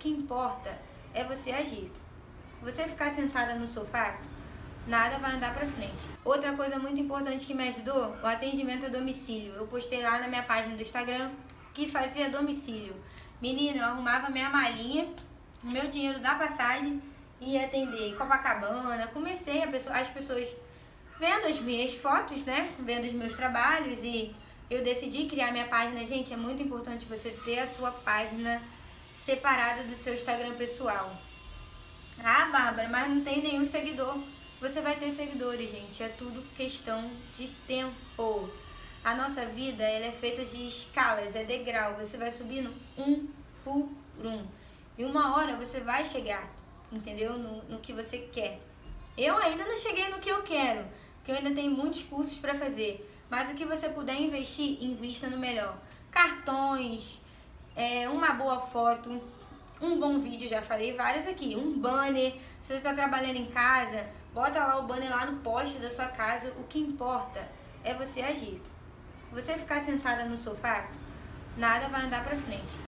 que importa é você agir. Você ficar sentada no sofá, nada vai andar pra frente. Outra coisa muito importante que me ajudou, o atendimento a domicílio. Eu postei lá na minha página do Instagram que fazia domicílio. Menina, eu arrumava minha malinha, meu dinheiro da passagem e ia atender Copacabana. Comecei pessoa, as pessoas vendo as minhas fotos, né? Vendo os meus trabalhos e eu decidi criar minha página. Gente, é muito importante você ter a sua página separada do seu Instagram pessoal. Ah, Bárbara, mas não tem nenhum seguidor. Você vai ter seguidores, gente. É tudo questão de tempo. A nossa vida ela é feita de escalas, é degrau. Você vai subindo um por um. E uma hora você vai chegar, entendeu? No, no que você quer. Eu ainda não cheguei no que eu quero, porque eu ainda tenho muitos cursos para fazer. Mas o que você puder investir, invista no melhor. Cartões, é, uma boa foto, um bom vídeo, já falei vários aqui, um banner, se você está trabalhando em casa, bota lá o banner lá no poste da sua casa, o que importa é você agir. Você ficar sentada no sofá, nada vai andar pra frente.